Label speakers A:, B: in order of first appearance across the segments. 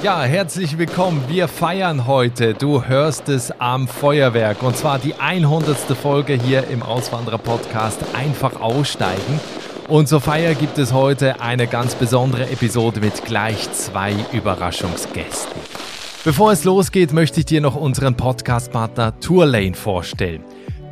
A: Ja, herzlich willkommen. Wir feiern heute, du hörst es am Feuerwerk, und zwar die 100. Folge hier im Auswanderer-Podcast Einfach aussteigen. Und zur Feier gibt es heute eine ganz besondere Episode mit gleich zwei Überraschungsgästen. Bevor es losgeht, möchte ich dir noch unseren Podcast-Partner Tourlane vorstellen.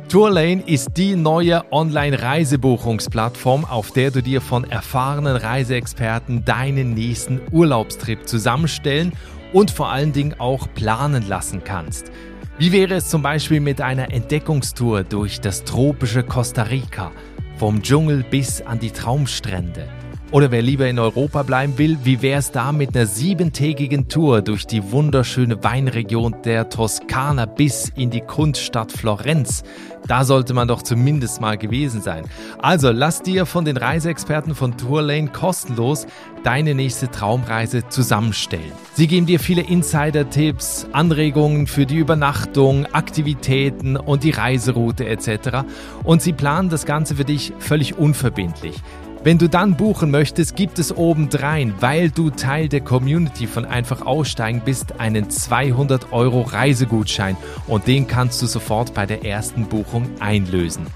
A: Tourlane ist die neue Online-Reisebuchungsplattform, auf der du dir von erfahrenen Reiseexperten deinen nächsten Urlaubstrip zusammenstellen und vor allen Dingen auch planen lassen kannst. Wie wäre es zum Beispiel mit einer Entdeckungstour durch das tropische Costa Rica, vom Dschungel bis an die Traumstrände? Oder wer lieber in Europa bleiben will, wie wäre es da mit einer siebentägigen Tour durch die wunderschöne Weinregion der Toskana bis in die Kunststadt Florenz? Da sollte man doch zumindest mal gewesen sein. Also lass dir von den Reiseexperten von Tourlane kostenlos deine nächste Traumreise zusammenstellen. Sie geben dir viele Insider-Tipps, Anregungen für die Übernachtung, Aktivitäten und die Reiseroute etc. Und sie planen das Ganze für dich völlig unverbindlich. Wenn du dann buchen möchtest, gibt es obendrein, weil du Teil der Community von Einfach Aussteigen bist, einen 200 Euro Reisegutschein. Und den kannst du sofort bei der ersten Buchung einlösen.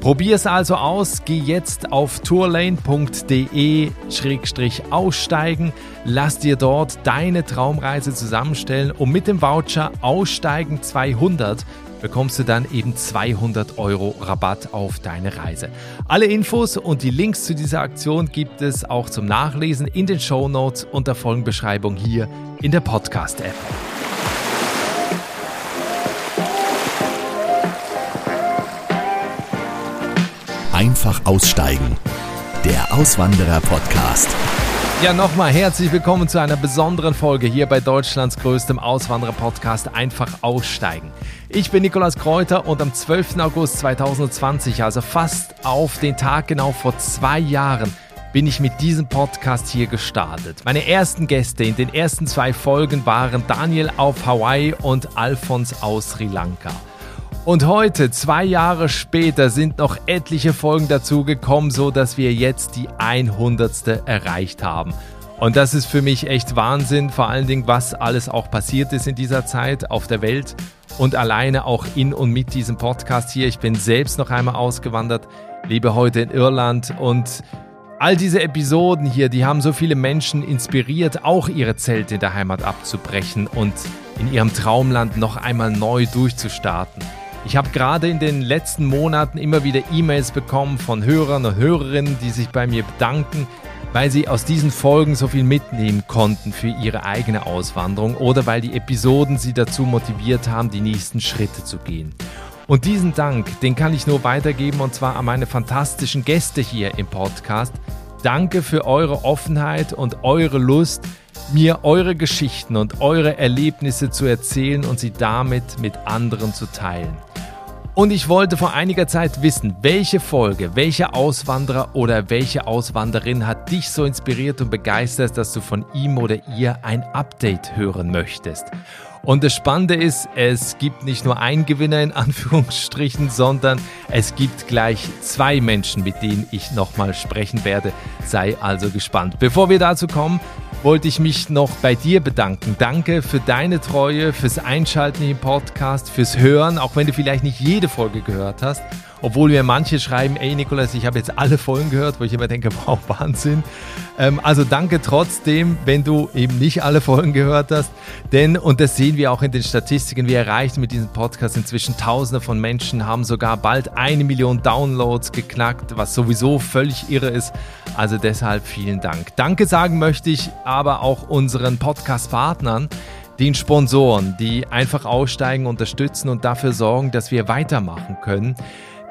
A: Probier es also aus, geh jetzt auf tourlane.de-aussteigen, lass dir dort deine Traumreise zusammenstellen und mit dem Voucher Aussteigen 200 bekommst du dann eben 200 Euro Rabatt auf deine Reise. Alle Infos und die Links zu dieser Aktion gibt es auch zum Nachlesen in den Show Notes und der Folgenbeschreibung hier in der Podcast-App.
B: Einfach aussteigen. Der Auswanderer-Podcast.
A: Ja, nochmal herzlich willkommen zu einer besonderen Folge hier bei Deutschlands größtem Auswanderer-Podcast Einfach aussteigen. Ich bin Nikolas Kräuter und am 12. August 2020, also fast auf den Tag genau vor zwei Jahren, bin ich mit diesem Podcast hier gestartet. Meine ersten Gäste in den ersten zwei Folgen waren Daniel auf Hawaii und Alfons aus Sri Lanka. Und heute, zwei Jahre später, sind noch etliche Folgen dazugekommen, so dass wir jetzt die 100. erreicht haben. Und das ist für mich echt Wahnsinn, vor allen Dingen, was alles auch passiert ist in dieser Zeit auf der Welt und alleine auch in und mit diesem Podcast hier. Ich bin selbst noch einmal ausgewandert, lebe heute in Irland und all diese Episoden hier, die haben so viele Menschen inspiriert, auch ihre Zelte in der Heimat abzubrechen und in ihrem Traumland noch einmal neu durchzustarten. Ich habe gerade in den letzten Monaten immer wieder E-Mails bekommen von Hörern und Hörerinnen, die sich bei mir bedanken, weil sie aus diesen Folgen so viel mitnehmen konnten für ihre eigene Auswanderung oder weil die Episoden sie dazu motiviert haben, die nächsten Schritte zu gehen. Und diesen Dank, den kann ich nur weitergeben und zwar an meine fantastischen Gäste hier im Podcast. Danke für eure Offenheit und eure Lust, mir eure Geschichten und eure Erlebnisse zu erzählen und sie damit mit anderen zu teilen. Und ich wollte vor einiger Zeit wissen, welche Folge, welcher Auswanderer oder welche Auswanderin hat dich so inspiriert und begeistert, dass du von ihm oder ihr ein Update hören möchtest. Und das Spannende ist, es gibt nicht nur einen Gewinner in Anführungsstrichen, sondern es gibt gleich zwei Menschen, mit denen ich nochmal sprechen werde. Sei also gespannt. Bevor wir dazu kommen, wollte ich mich noch bei dir bedanken. Danke für deine Treue, fürs Einschalten im Podcast, fürs Hören, auch wenn du vielleicht nicht jede Folge gehört hast. Obwohl mir manche schreiben, ey Nikolas, ich habe jetzt alle Folgen gehört, wo ich immer denke, wow, Wahnsinn. Ähm, also danke trotzdem, wenn du eben nicht alle Folgen gehört hast. Denn, und das sehen wir auch in den Statistiken, wir erreichen mit diesem Podcast inzwischen Tausende von Menschen, haben sogar bald eine Million Downloads geknackt, was sowieso völlig irre ist. Also deshalb vielen Dank. Danke sagen möchte ich aber auch unseren Podcast-Partnern, den Sponsoren, die einfach aussteigen, unterstützen und dafür sorgen, dass wir weitermachen können.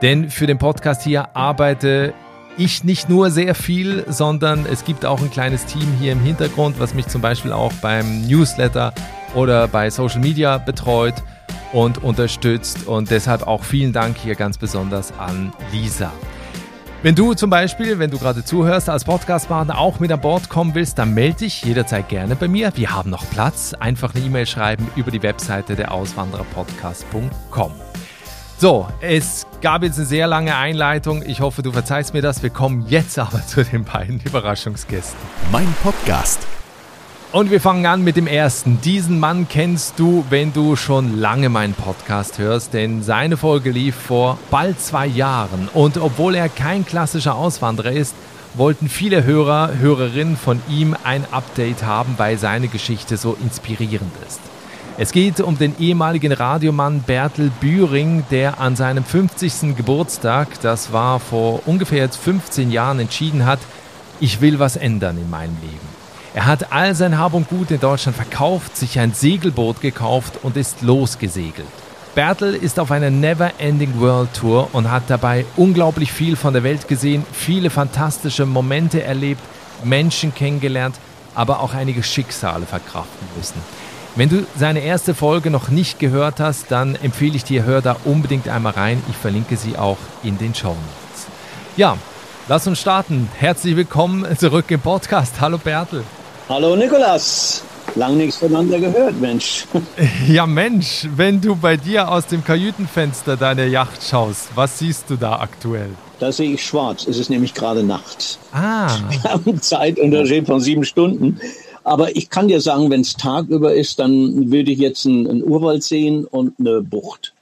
A: Denn für den Podcast hier arbeite ich nicht nur sehr viel, sondern es gibt auch ein kleines Team hier im Hintergrund, was mich zum Beispiel auch beim Newsletter oder bei Social Media betreut und unterstützt. Und deshalb auch vielen Dank hier ganz besonders an Lisa. Wenn du zum Beispiel, wenn du gerade zuhörst, als Podcastpartner auch mit an Bord kommen willst, dann melde dich jederzeit gerne bei mir. Wir haben noch Platz. Einfach eine E-Mail schreiben über die Webseite der Auswandererpodcast.com. So, es gab jetzt eine sehr lange Einleitung. Ich hoffe, du verzeihst mir das. Wir kommen jetzt aber zu den beiden Überraschungsgästen.
B: Mein Podcast.
A: Und wir fangen an mit dem ersten. Diesen Mann kennst du, wenn du schon lange meinen Podcast hörst, denn seine Folge lief vor bald zwei Jahren. Und obwohl er kein klassischer Auswanderer ist, wollten viele Hörer, Hörerinnen von ihm ein Update haben, weil seine Geschichte so inspirierend ist. Es geht um den ehemaligen Radiomann Bertel Bühring, der an seinem 50. Geburtstag, das war vor ungefähr jetzt 15 Jahren, entschieden hat, ich will was ändern in meinem Leben. Er hat all sein Hab und Gut in Deutschland verkauft, sich ein Segelboot gekauft und ist losgesegelt. Bertel ist auf einer Never-Ending World Tour und hat dabei unglaublich viel von der Welt gesehen, viele fantastische Momente erlebt, Menschen kennengelernt, aber auch einige Schicksale verkraften müssen. Wenn du seine erste Folge noch nicht gehört hast, dann empfehle ich dir, hör da unbedingt einmal rein. Ich verlinke sie auch in den Show Notes. Ja, lass uns starten. Herzlich willkommen zurück im Podcast. Hallo Bertel.
C: Hallo Nikolas. Lang nichts voneinander gehört, Mensch.
A: Ja, Mensch, wenn du bei dir aus dem Kajütenfenster deiner Yacht schaust, was siehst du da aktuell?
C: Da sehe ich schwarz. Es ist nämlich gerade Nacht.
A: Ah.
C: Wir haben Zeitunterschied von sieben Stunden. Aber ich kann dir sagen, wenn es tagüber ist, dann würde ich jetzt einen Urwald sehen und eine Bucht.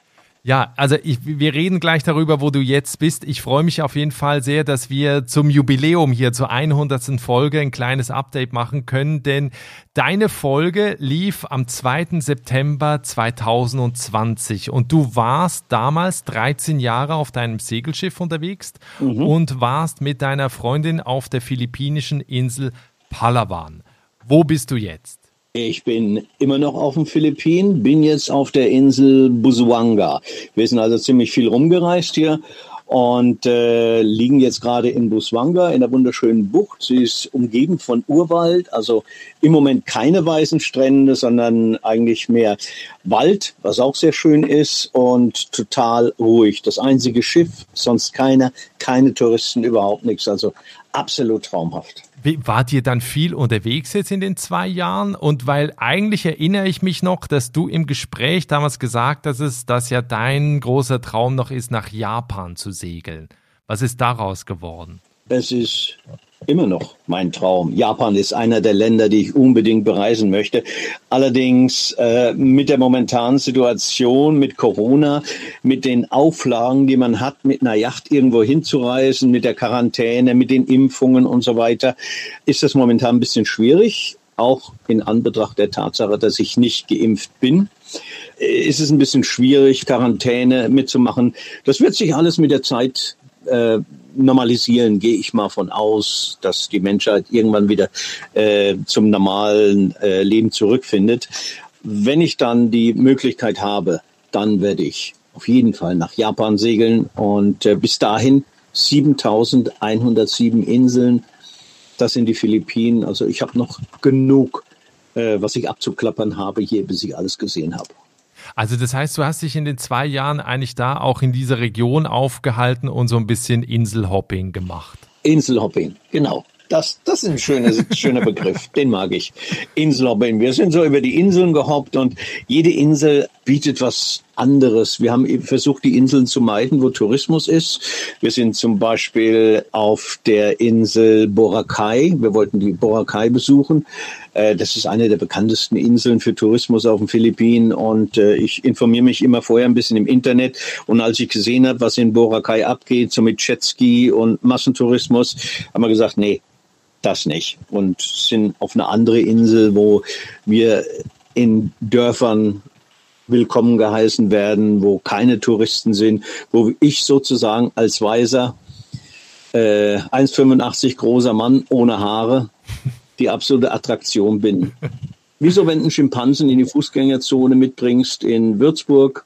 A: Ja, also ich, wir reden gleich darüber, wo du jetzt bist. Ich freue mich auf jeden Fall sehr, dass wir zum Jubiläum hier zur 100. Folge ein kleines Update machen können, denn deine Folge lief am 2. September 2020 und du warst damals 13 Jahre auf deinem Segelschiff unterwegs mhm. und warst mit deiner Freundin auf der philippinischen Insel Palawan. Wo bist du jetzt?
C: Ich bin immer noch auf den Philippinen, bin jetzt auf der Insel Busuanga. Wir sind also ziemlich viel rumgereist hier und äh, liegen jetzt gerade in Buswanga in der wunderschönen Bucht. Sie ist umgeben von Urwald, also im Moment keine weißen Strände, sondern eigentlich mehr Wald, was auch sehr schön ist und total ruhig. Das einzige Schiff, sonst keiner, keine Touristen, überhaupt nichts. Also absolut traumhaft.
A: Wart ihr dann viel unterwegs jetzt in den zwei Jahren? Und weil eigentlich erinnere ich mich noch, dass du im Gespräch damals gesagt hast, dass ja dein großer Traum noch ist, nach Japan zu segeln. Was ist daraus geworden?
C: Es ist immer noch mein Traum. Japan ist einer der Länder, die ich unbedingt bereisen möchte. Allerdings äh, mit der momentanen Situation, mit Corona, mit den Auflagen, die man hat, mit einer Yacht irgendwo hinzureisen, mit der Quarantäne, mit den Impfungen und so weiter, ist das momentan ein bisschen schwierig. Auch in Anbetracht der Tatsache, dass ich nicht geimpft bin ist es ein bisschen schwierig, Quarantäne mitzumachen. Das wird sich alles mit der Zeit äh, normalisieren, gehe ich mal von aus, dass die Menschheit irgendwann wieder äh, zum normalen äh, Leben zurückfindet. Wenn ich dann die Möglichkeit habe, dann werde ich auf jeden Fall nach Japan segeln und äh, bis dahin 7107 Inseln. Das sind die Philippinen. Also ich habe noch genug, äh, was ich abzuklappern habe hier, bis ich alles gesehen habe.
A: Also das heißt, du hast dich in den zwei Jahren eigentlich da auch in dieser Region aufgehalten und so ein bisschen Inselhopping gemacht.
C: Inselhopping, genau. Das, das ist ein schöner, schöner Begriff, den mag ich. Inselhopping. Wir sind so über die Inseln gehoppt und jede Insel bietet was anderes. Wir haben versucht, die Inseln zu meiden, wo Tourismus ist. Wir sind zum Beispiel auf der Insel Boracay. Wir wollten die Boracay besuchen. Äh, das ist eine der bekanntesten Inseln für Tourismus auf den Philippinen und äh, ich informiere mich immer vorher ein bisschen im Internet und als ich gesehen habe, was in Boracay abgeht, so mit Jetski und Massentourismus, haben wir gesagt, nee, das nicht und sind auf eine andere Insel, wo wir in Dörfern willkommen geheißen werden, wo keine Touristen sind, wo ich sozusagen als weiser äh, 1,85 großer Mann ohne Haare die absolute Attraktion bin. Wieso, wenn du einen Schimpansen in die Fußgängerzone mitbringst in Würzburg,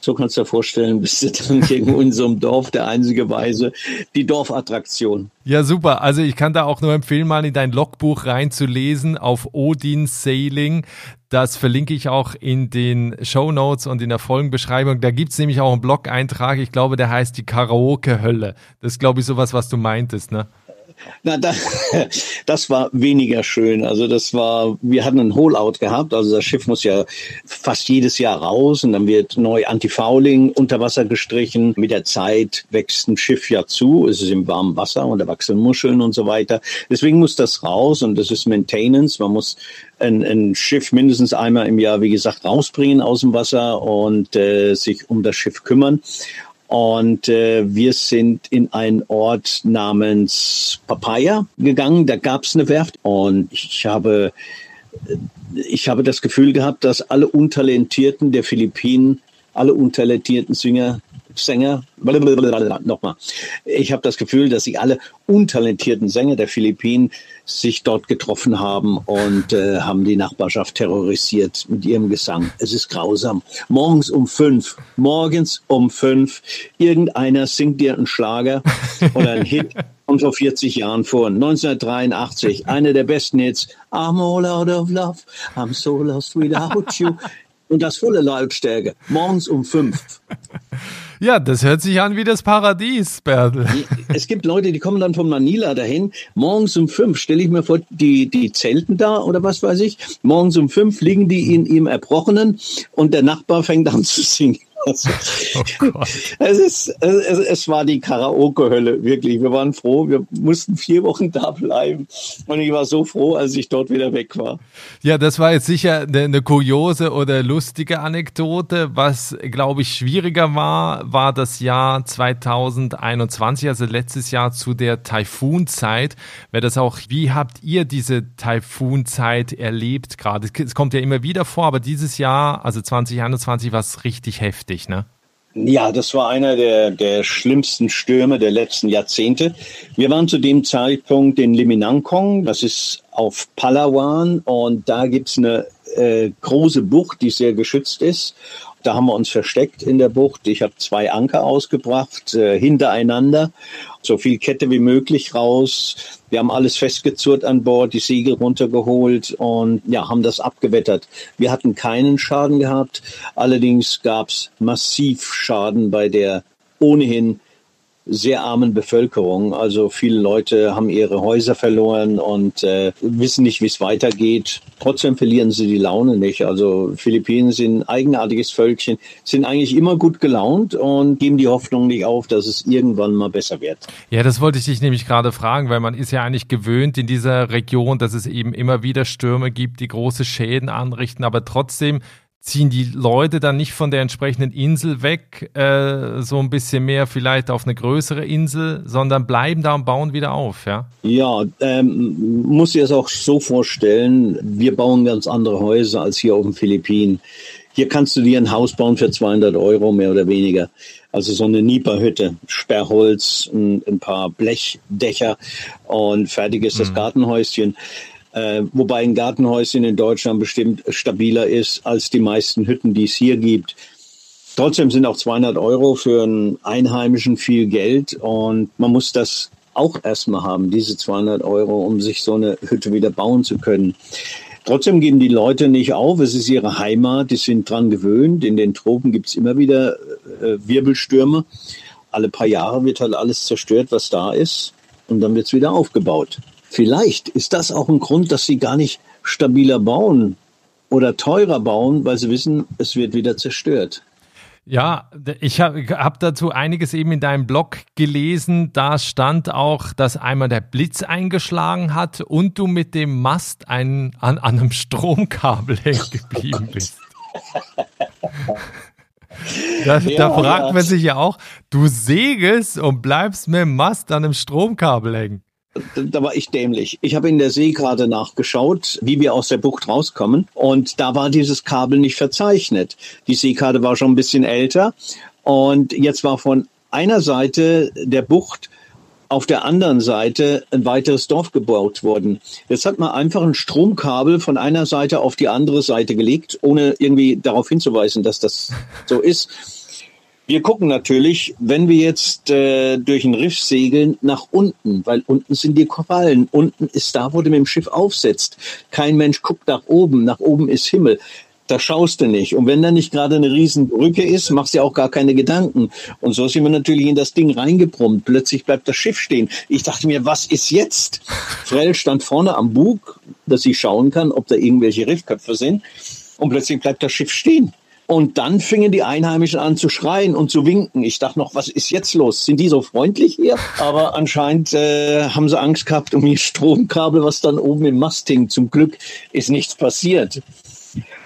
C: so kannst du dir vorstellen, bist du dann gegen unserem Dorf der einzige Weise, die Dorfattraktion.
A: Ja, super. Also ich kann da auch nur empfehlen, mal in dein Logbuch reinzulesen auf Odin Sailing. Das verlinke ich auch in den Show Notes und in der Folgenbeschreibung. Da gibt's nämlich auch einen Blog-Eintrag, ich glaube, der heißt die Karaoke-Hölle. Das ist, glaube ich, sowas, was du meintest, ne?
C: Na, da, das war weniger schön. Also das war, wir hatten einen Hollout gehabt. Also das Schiff muss ja fast jedes Jahr raus und dann wird neu Antifouling unter Wasser gestrichen. Mit der Zeit wächst ein Schiff ja zu. Es ist im warmen Wasser und da wachsen Muscheln und so weiter. Deswegen muss das raus und das ist Maintenance. Man muss ein, ein Schiff mindestens einmal im Jahr, wie gesagt, rausbringen aus dem Wasser und äh, sich um das Schiff kümmern. Und äh, wir sind in einen Ort namens Papaya gegangen. Da gab es eine Werft. Und ich habe, ich habe das Gefühl gehabt, dass alle Untalentierten der Philippinen, alle untalentierten Sänger Sänger, nochmal. Ich habe das Gefühl, dass sie alle untalentierten Sänger der Philippinen sich dort getroffen haben und äh, haben die Nachbarschaft terrorisiert mit ihrem Gesang. Es ist grausam. Morgens um fünf, morgens um fünf, irgendeiner singt dir einen Schlager oder einen Hit von vor 40 Jahren vor, 1983, einer der besten Hits, I'm all out of love, I'm so lost without you. Und das volle Lautstärke, morgens um fünf.
A: Ja, das hört sich an wie das Paradies, Bärdl.
C: Es gibt Leute, die kommen dann von Manila dahin. Morgens um fünf stelle ich mir vor, die, die zelten da oder was weiß ich. Morgens um fünf liegen die in ihrem Erbrochenen und der Nachbar fängt an zu singen. Oh es, ist, es, es war die Karaoke-Hölle, wirklich. Wir waren froh. Wir mussten vier Wochen da bleiben. Und ich war so froh, als ich dort wieder weg war.
A: Ja, das war jetzt sicher eine, eine kuriose oder lustige Anekdote. Was, glaube ich, schwieriger war, war das Jahr 2021, also letztes Jahr zu der Taifunzeit. Wäre das auch, wie habt ihr diese Taifunzeit erlebt gerade? Es kommt ja immer wieder vor, aber dieses Jahr, also 2021, war es richtig heftig heftig, ne?
C: Ja, das war einer der, der schlimmsten Stürme der letzten Jahrzehnte. Wir waren zu dem Zeitpunkt in Liminangkong, das ist auf Palawan und da gibt's eine äh, große Bucht, die sehr geschützt ist. Da haben wir uns versteckt in der Bucht. Ich habe zwei Anker ausgebracht, äh, hintereinander, so viel Kette wie möglich raus. Wir haben alles festgezurrt an Bord, die Segel runtergeholt und ja, haben das abgewettert. Wir hatten keinen Schaden gehabt. Allerdings gab es massiv Schaden bei der ohnehin sehr armen Bevölkerung. Also viele Leute haben ihre Häuser verloren und äh, wissen nicht, wie es weitergeht. Trotzdem verlieren sie die Laune nicht. Also Philippinen sind ein eigenartiges Völkchen, sind eigentlich immer gut gelaunt und geben die Hoffnung nicht auf, dass es irgendwann mal besser wird.
A: Ja, das wollte ich dich nämlich gerade fragen, weil man ist ja eigentlich gewöhnt in dieser Region, dass es eben immer wieder Stürme gibt, die große Schäden anrichten, aber trotzdem ziehen die Leute dann nicht von der entsprechenden Insel weg, äh, so ein bisschen mehr vielleicht auf eine größere Insel, sondern bleiben da und bauen wieder auf, ja?
C: Ja, ähm, muss ich es auch so vorstellen, wir bauen ganz andere Häuser als hier auf den Philippinen. Hier kannst du dir ein Haus bauen für 200 Euro, mehr oder weniger. Also so eine Nipa-Hütte, Sperrholz, ein, ein, paar Blechdächer und fertig ist das mhm. Gartenhäuschen. Äh, wobei ein Gartenhäuschen in Deutschland bestimmt stabiler ist als die meisten Hütten, die es hier gibt. Trotzdem sind auch 200 Euro für einen Einheimischen viel Geld und man muss das auch erstmal haben, diese 200 Euro, um sich so eine Hütte wieder bauen zu können. Trotzdem geben die Leute nicht auf. Es ist ihre Heimat. Die sind dran gewöhnt. In den Tropen gibt's immer wieder äh, Wirbelstürme. Alle paar Jahre wird halt alles zerstört, was da ist. Und dann wird's wieder aufgebaut. Vielleicht ist das auch ein Grund, dass sie gar nicht stabiler bauen oder teurer bauen, weil sie wissen, es wird wieder zerstört.
A: Ja, ich habe hab dazu einiges eben in deinem Blog gelesen. Da stand auch, dass einmal der Blitz eingeschlagen hat und du mit dem Mast ein, an, an einem Stromkabel hängen geblieben bist. Da, ja, da fragt ja. man sich ja auch, du segelst und bleibst mit dem Mast an einem Stromkabel hängen
C: da war ich dämlich. Ich habe in der Seekarte nachgeschaut, wie wir aus der Bucht rauskommen. Und da war dieses Kabel nicht verzeichnet. Die Seekarte war schon ein bisschen älter. Und jetzt war von einer Seite der Bucht auf der anderen Seite ein weiteres Dorf gebaut worden. Jetzt hat man einfach ein Stromkabel von einer Seite auf die andere Seite gelegt, ohne irgendwie darauf hinzuweisen, dass das so ist. Wir gucken natürlich, wenn wir jetzt äh, durch ein Riff segeln, nach unten, weil unten sind die Korallen. Unten ist da, wo du mit dem Schiff aufsetzt. Kein Mensch guckt nach oben. Nach oben ist Himmel. da schaust du nicht. Und wenn da nicht gerade eine Riesenbrücke ist, machst du ja auch gar keine Gedanken. Und so sind wir natürlich in das Ding reingebrummt. Plötzlich bleibt das Schiff stehen. Ich dachte mir, was ist jetzt? Frell stand vorne am Bug, dass ich schauen kann, ob da irgendwelche Riffköpfe sind. Und plötzlich bleibt das Schiff stehen. Und dann fingen die Einheimischen an zu schreien und zu winken. Ich dachte noch, was ist jetzt los? Sind die so freundlich hier? Aber anscheinend äh, haben sie Angst gehabt um ihr Stromkabel, was dann oben im Mast hing. Zum Glück ist nichts passiert.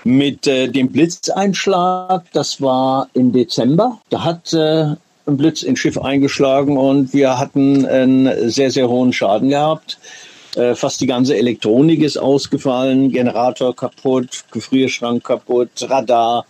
C: Mit äh, dem Blitzeinschlag, das war im Dezember, da hat äh, ein Blitz ins Schiff eingeschlagen und wir hatten einen sehr, sehr hohen Schaden gehabt. Äh, fast die ganze Elektronik ist ausgefallen, Generator kaputt, Gefrierschrank kaputt, Radar,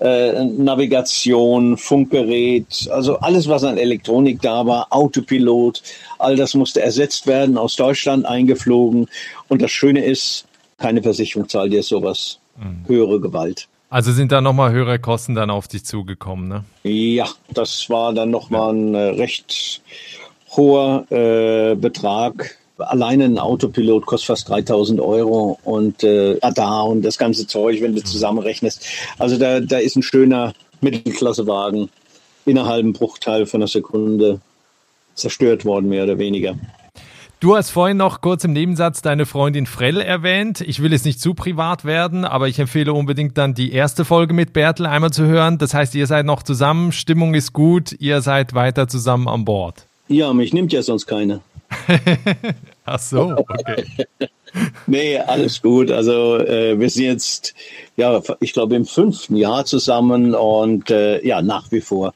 C: äh, Navigation, Funkgerät, also alles, was an Elektronik da war, Autopilot, all das musste ersetzt werden, aus Deutschland eingeflogen. Und das Schöne ist, keine Versicherung zahlt dir sowas. Mhm. Höhere Gewalt.
A: Also sind da nochmal höhere Kosten dann auf dich zugekommen, ne?
C: Ja, das war dann nochmal ein äh, recht hoher äh, Betrag Alleine ein Autopilot kostet fast 3000 Euro und äh, Radar und das ganze Zeug, wenn du zusammenrechnest. Also da, da ist ein schöner Mittelklassewagen innerhalb einem Bruchteil von einer Sekunde zerstört worden, mehr oder weniger.
A: Du hast vorhin noch kurz im Nebensatz deine Freundin Frell erwähnt. Ich will jetzt nicht zu privat werden, aber ich empfehle unbedingt dann die erste Folge mit Bertel einmal zu hören. Das heißt, ihr seid noch zusammen, Stimmung ist gut, ihr seid weiter zusammen an Bord.
C: Ja, mich nimmt ja sonst keiner.
A: Ach so, okay.
C: nee, alles gut. Also äh, wir sind jetzt, ja, ich glaube im fünften Jahr zusammen und äh, ja, nach wie vor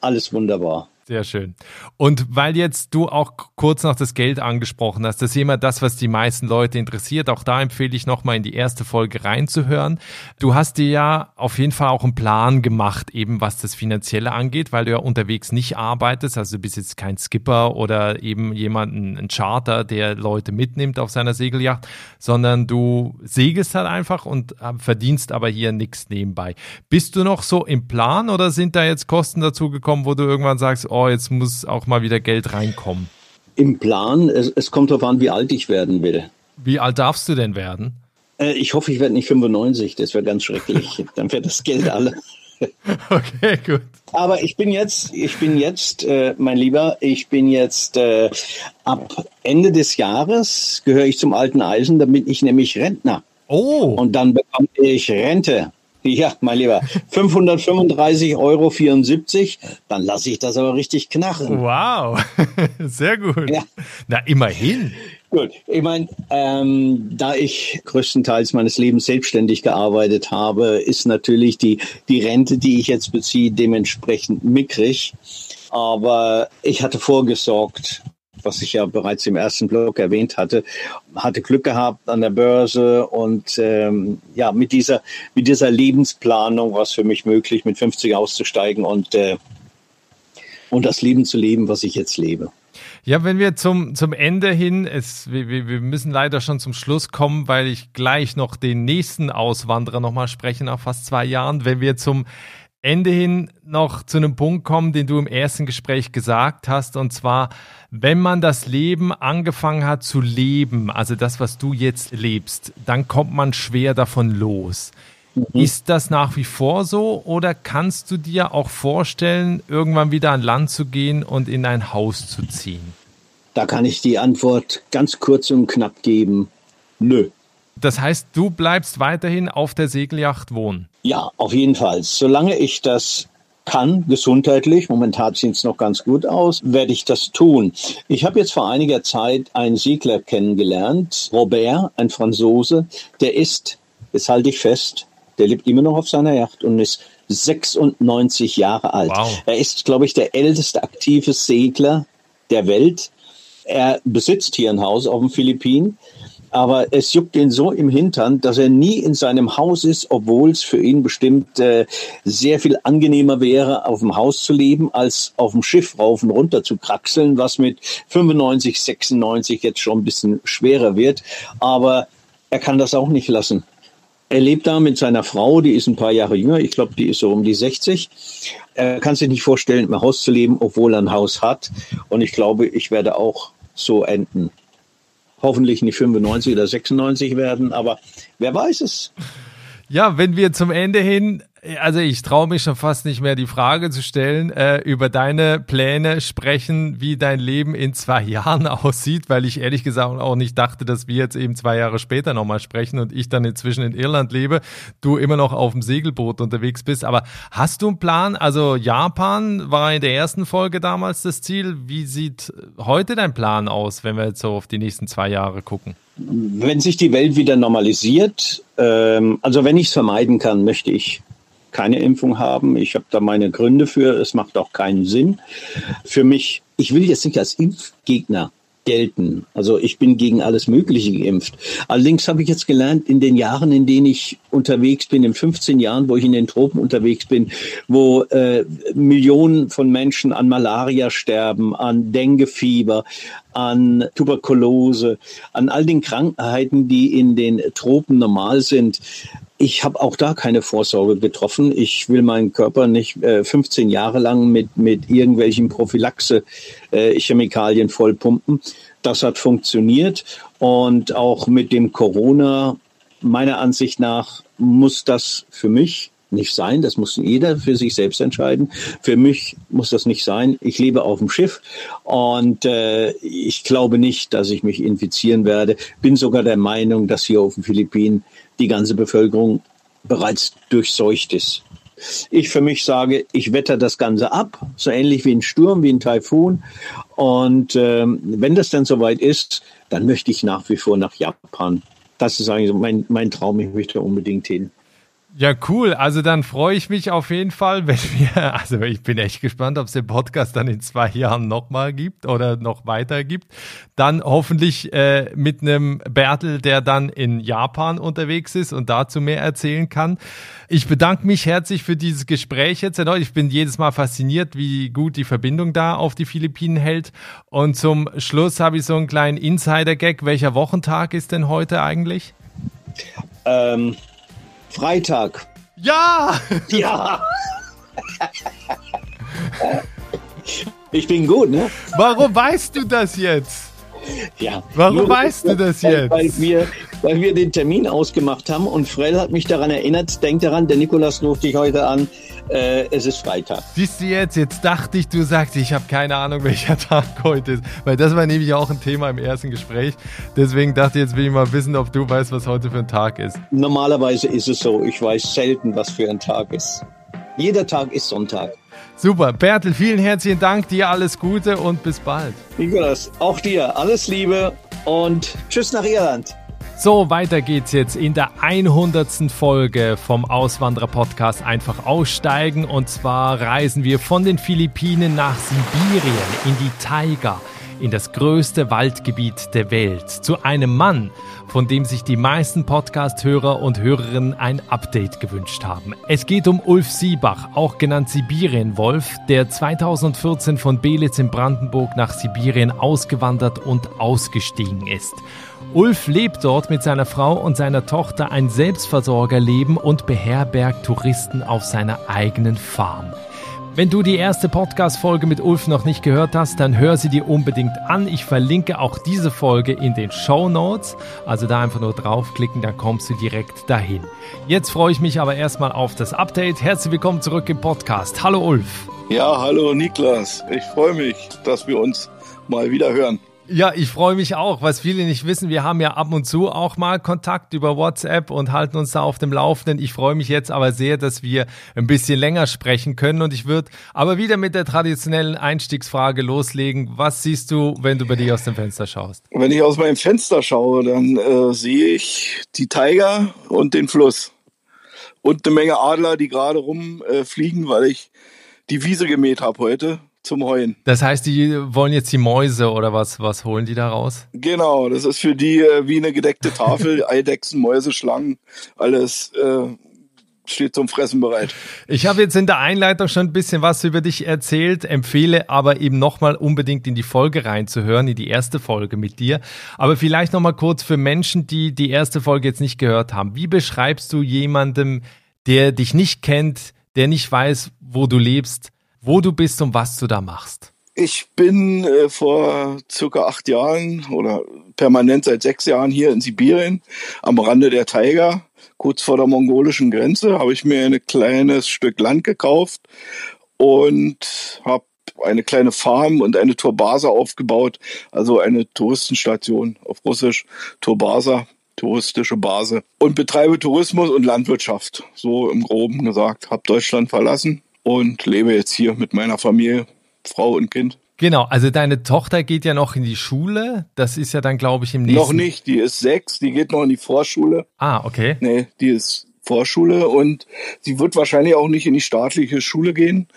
C: alles wunderbar.
A: Sehr schön. Und weil jetzt du auch kurz noch das Geld angesprochen hast, das ist immer das, was die meisten Leute interessiert. Auch da empfehle ich nochmal in die erste Folge reinzuhören. Du hast dir ja auf jeden Fall auch einen Plan gemacht, eben was das Finanzielle angeht, weil du ja unterwegs nicht arbeitest. Also du bist jetzt kein Skipper oder eben jemanden, ein Charter, der Leute mitnimmt auf seiner Segelyacht, sondern du segelst halt einfach und äh, verdienst aber hier nichts nebenbei. Bist du noch so im Plan oder sind da jetzt Kosten dazu gekommen, wo du irgendwann sagst, oh, jetzt muss auch mal wieder Geld reinkommen?
C: Im Plan, es, es kommt darauf an, wie alt ich werden will.
A: Wie alt darfst du denn werden?
C: Äh, ich hoffe, ich werde nicht 95, das wäre ganz schrecklich. Dann fährt das Geld alle.
A: okay, gut.
C: Aber ich bin jetzt, ich bin jetzt, äh, mein Lieber, ich bin jetzt äh, ab Ende des Jahres gehöre ich zum alten Eisen, da bin ich nämlich Rentner.
A: Oh.
C: Und dann bekomme ich Rente. Ja, mein Lieber, 535,74 Euro, dann lasse ich das aber richtig knachen.
A: Wow, sehr gut. Ja. Na, immerhin.
C: Gut, ich meine, ähm, da ich größtenteils meines Lebens selbstständig gearbeitet habe, ist natürlich die, die Rente, die ich jetzt beziehe, dementsprechend mickrig. Aber ich hatte vorgesorgt was ich ja bereits im ersten Blog erwähnt hatte, hatte Glück gehabt an der Börse und ähm, ja, mit dieser, mit dieser Lebensplanung war es für mich möglich, mit 50 auszusteigen und, äh, und das Leben zu leben, was ich jetzt lebe.
A: Ja, wenn wir zum, zum Ende hin, es, wir, wir müssen leider schon zum Schluss kommen, weil ich gleich noch den nächsten Auswanderer nochmal spreche nach fast zwei Jahren. Wenn wir zum Ende hin noch zu einem Punkt kommen, den du im ersten Gespräch gesagt hast, und zwar, wenn man das Leben angefangen hat zu leben, also das, was du jetzt lebst, dann kommt man schwer davon los. Mhm. Ist das nach wie vor so oder kannst du dir auch vorstellen, irgendwann wieder an Land zu gehen und in ein Haus zu ziehen?
C: Da kann ich die Antwort ganz kurz und knapp geben. Nö.
A: Das heißt, du bleibst weiterhin auf der Segelyacht wohnen?
C: Ja, auf jeden Fall. Solange ich das kann, gesundheitlich, momentan sieht es noch ganz gut aus, werde ich das tun. Ich habe jetzt vor einiger Zeit einen Segler kennengelernt, Robert, ein Franzose, der ist, jetzt halte ich fest, der lebt immer noch auf seiner Yacht und ist 96 Jahre alt. Wow. Er ist, glaube ich, der älteste aktive Segler der Welt. Er besitzt hier ein Haus auf den Philippinen aber es juckt ihn so im Hintern, dass er nie in seinem Haus ist, obwohl es für ihn bestimmt äh, sehr viel angenehmer wäre, auf dem Haus zu leben, als auf dem Schiff rauf und runter zu kraxeln, was mit 95, 96 jetzt schon ein bisschen schwerer wird. Aber er kann das auch nicht lassen. Er lebt da mit seiner Frau, die ist ein paar Jahre jünger, ich glaube, die ist so um die 60. Er kann sich nicht vorstellen, im Haus zu leben, obwohl er ein Haus hat. Und ich glaube, ich werde auch so enden hoffentlich nicht 95 oder 96 werden, aber wer weiß es.
A: Ja, wenn wir zum Ende hin also ich traue mich schon fast nicht mehr, die Frage zu stellen, äh, über deine Pläne sprechen, wie dein Leben in zwei Jahren aussieht, weil ich ehrlich gesagt auch nicht dachte, dass wir jetzt eben zwei Jahre später nochmal sprechen und ich dann inzwischen in Irland lebe, du immer noch auf dem Segelboot unterwegs bist. Aber hast du einen Plan? Also Japan war in der ersten Folge damals das Ziel. Wie sieht heute dein Plan aus, wenn wir jetzt so auf die nächsten zwei Jahre gucken?
C: Wenn sich die Welt wieder normalisiert, ähm, also wenn ich es vermeiden kann, möchte ich keine Impfung haben. Ich habe da meine Gründe für. Es macht auch keinen Sinn. Für mich, ich will jetzt nicht als Impfgegner gelten. Also ich bin gegen alles Mögliche geimpft. Allerdings habe ich jetzt gelernt, in den Jahren, in denen ich unterwegs bin, in 15 Jahren, wo ich in den Tropen unterwegs bin, wo äh, Millionen von Menschen an Malaria sterben, an Denguefieber, an Tuberkulose, an all den Krankheiten, die in den Tropen normal sind, ich habe auch da keine Vorsorge getroffen. Ich will meinen Körper nicht äh, 15 Jahre lang mit, mit irgendwelchen Prophylaxe-Chemikalien äh, vollpumpen. Das hat funktioniert. Und auch mit dem Corona, meiner Ansicht nach, muss das für mich nicht sein. Das muss jeder für sich selbst entscheiden. Für mich muss das nicht sein. Ich lebe auf dem Schiff und äh, ich glaube nicht, dass ich mich infizieren werde. Bin sogar der Meinung, dass hier auf den Philippinen die ganze Bevölkerung bereits durchseucht ist. Ich für mich sage, ich wetter das Ganze ab, so ähnlich wie ein Sturm, wie ein Taifun. Und ähm, wenn das dann soweit ist, dann möchte ich nach wie vor nach Japan. Das ist eigentlich mein, mein Traum, ich möchte unbedingt hin.
A: Ja, cool. Also dann freue ich mich auf jeden Fall, wenn wir, also ich bin echt gespannt, ob es den Podcast dann in zwei Jahren nochmal gibt oder noch weiter gibt. Dann hoffentlich äh, mit einem Bertel, der dann in Japan unterwegs ist und dazu mehr erzählen kann. Ich bedanke mich herzlich für dieses Gespräch jetzt. Ich bin jedes Mal fasziniert, wie gut die Verbindung da auf die Philippinen hält. Und zum Schluss habe ich so einen kleinen Insider-Gag. Welcher Wochentag ist denn heute eigentlich?
C: Ähm Freitag.
A: Ja!
C: Ja! ich bin gut, ne?
A: Warum weißt du das jetzt?
C: Ja.
A: Warum nur, weißt du das jetzt?
C: Weil wir, weil wir den Termin ausgemacht haben und Frell hat mich daran erinnert. Denk daran, der Nikolas ruft dich heute an. Äh, es ist Freitag.
A: Siehst du jetzt, jetzt dachte ich, du sagst, ich habe keine Ahnung, welcher Tag heute ist. Weil das war nämlich auch ein Thema im ersten Gespräch. Deswegen dachte ich, jetzt will ich mal wissen, ob du weißt, was heute für ein Tag ist.
C: Normalerweise ist es so. Ich weiß selten, was für ein Tag ist. Jeder Tag ist Sonntag.
A: Super. Bertel, vielen herzlichen Dank. Dir alles Gute und bis bald.
C: Nikolas, auch dir alles Liebe und tschüss nach Irland.
A: So, weiter geht's jetzt in der 100. Folge vom Auswanderer-Podcast Einfach aussteigen. Und zwar reisen wir von den Philippinen nach Sibirien in die Taiga, in das größte Waldgebiet der Welt, zu einem Mann, von dem sich die meisten Podcast-Hörer und Hörerinnen ein Update gewünscht haben. Es geht um Ulf Siebach, auch genannt Sibirienwolf, der 2014 von Belitz in Brandenburg nach Sibirien ausgewandert und ausgestiegen ist. Ulf lebt dort mit seiner Frau und seiner Tochter ein Selbstversorgerleben und beherbergt Touristen auf seiner eigenen Farm. Wenn du die erste Podcast-Folge mit Ulf noch nicht gehört hast, dann hör sie dir unbedingt an. Ich verlinke auch diese Folge in den Show Notes. Also da einfach nur draufklicken, dann kommst du direkt dahin. Jetzt freue ich mich aber erstmal auf das Update. Herzlich willkommen zurück im Podcast. Hallo Ulf.
D: Ja, hallo Niklas. Ich freue mich, dass wir uns mal wieder hören.
A: Ja, ich freue mich auch. Was viele nicht wissen, wir haben ja ab und zu auch mal Kontakt über WhatsApp und halten uns da auf dem Laufenden. Ich freue mich jetzt aber sehr, dass wir ein bisschen länger sprechen können und ich würde aber wieder mit der traditionellen Einstiegsfrage loslegen. Was siehst du, wenn du bei dir aus dem Fenster schaust?
D: Wenn ich aus meinem Fenster schaue, dann äh, sehe ich die Tiger und den Fluss und eine Menge Adler, die gerade rumfliegen, äh, weil ich die Wiese gemäht habe heute zum Heuen.
A: Das heißt, die wollen jetzt die Mäuse oder was, was holen die da raus?
D: Genau, das ist für die äh, wie eine gedeckte Tafel, Eidechsen, Mäuse, Schlangen, alles äh, steht zum Fressen bereit.
A: Ich habe jetzt in der Einleitung schon ein bisschen was über dich erzählt, empfehle aber eben nochmal unbedingt in die Folge reinzuhören, in die erste Folge mit dir. Aber vielleicht nochmal kurz für Menschen, die die erste Folge jetzt nicht gehört haben. Wie beschreibst du jemandem, der dich nicht kennt, der nicht weiß, wo du lebst, wo du bist und was du da machst.
D: Ich bin äh, vor circa acht Jahren oder permanent seit sechs Jahren hier in Sibirien am Rande der Taiga, kurz vor der mongolischen Grenze, habe ich mir ein kleines Stück Land gekauft und habe eine kleine Farm und eine Turbasa aufgebaut, also eine Touristenstation auf Russisch, Turbasa, touristische Base und betreibe Tourismus und Landwirtschaft, so im groben gesagt. Habe Deutschland verlassen und lebe jetzt hier mit meiner Familie Frau und Kind.
A: Genau, also deine Tochter geht ja noch in die Schule. Das ist ja dann, glaube ich, im nächsten.
D: Noch nicht, die ist sechs, die geht noch in die Vorschule.
A: Ah, okay.
D: Nee, die ist Vorschule und sie wird wahrscheinlich auch nicht in die staatliche Schule gehen,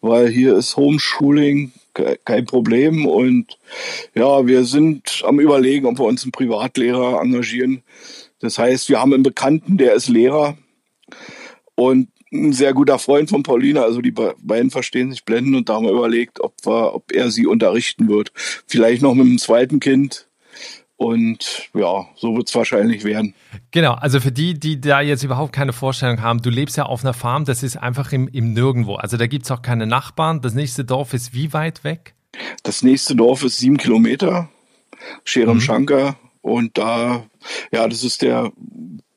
D: weil hier ist Homeschooling kein Problem und ja, wir sind am überlegen, ob wir uns einen Privatlehrer engagieren. Das heißt, wir haben einen Bekannten, der ist Lehrer und ein sehr guter Freund von Paulina, also die beiden verstehen sich blenden und da haben wir überlegt, ob, wir, ob er sie unterrichten wird. Vielleicht noch mit einem zweiten Kind. Und ja, so wird es wahrscheinlich werden.
A: Genau, also für die, die da jetzt überhaupt keine Vorstellung haben, du lebst ja auf einer Farm, das ist einfach im, im Nirgendwo. Also da gibt es auch keine Nachbarn. Das nächste Dorf ist wie weit weg?
D: Das nächste Dorf ist sieben Kilometer, Scherem mhm. Shankar. Und da, ja, das ist der